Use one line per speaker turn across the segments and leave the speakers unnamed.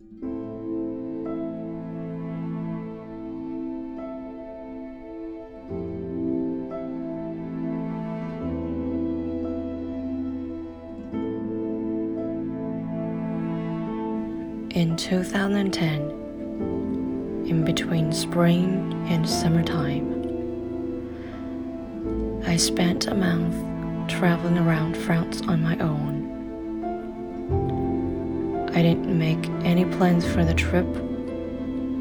In 2010, in between spring and summertime, I spent a month traveling around France on my own. I didn't make any plans for the trip,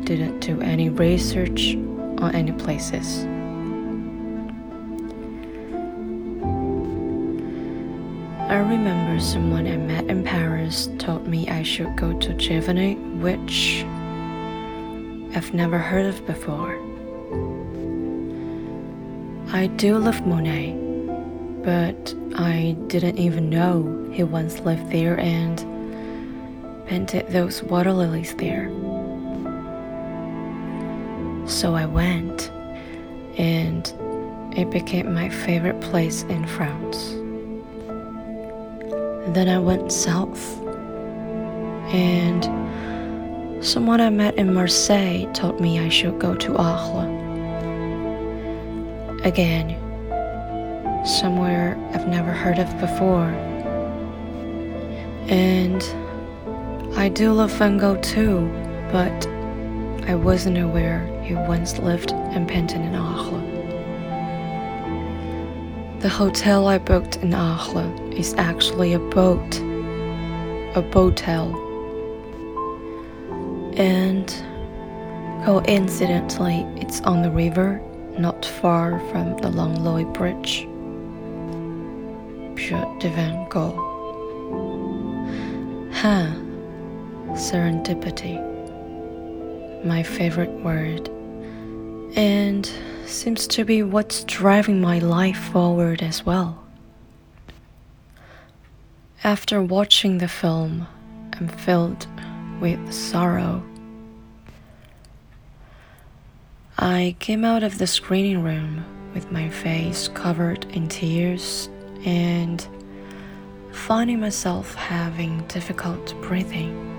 didn't do any research on any places. I remember someone I met in Paris told me I should go to Giverny, which I've never heard of before. I do love Monet, but I didn't even know he once lived there and painted those water lilies there. So I went, and it became my favorite place in France. Then I went south. And someone I met in Marseille told me I should go to Arles. Again, somewhere I've never heard of before. And I do love Gogh too, but I wasn't aware he once lived and painted in Arles. The hotel I booked in Arles is actually a boat, a boatel. And coincidentally, it's on the river, not far from the Langlois Bridge. Pied de Van Gogh. Huh. Serendipity. My favorite word. And seems to be what's driving my life forward as well. After watching the film, I'm filled with sorrow. I came out of the screening room with my face covered in tears and finding myself having difficult breathing.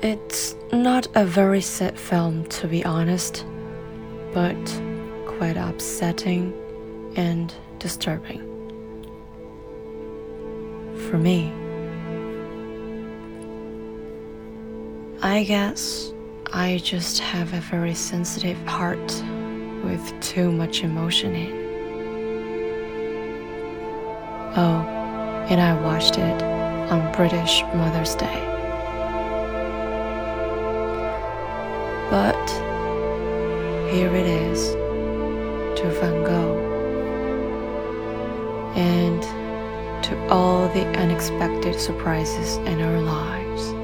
It's not a very sad film, to be honest, but quite upsetting and disturbing. For me, I guess I just have a very sensitive heart with too much emotion in. Oh, and I watched it on British Mother's Day. But here it is to Van Gogh and to all the unexpected surprises in our lives.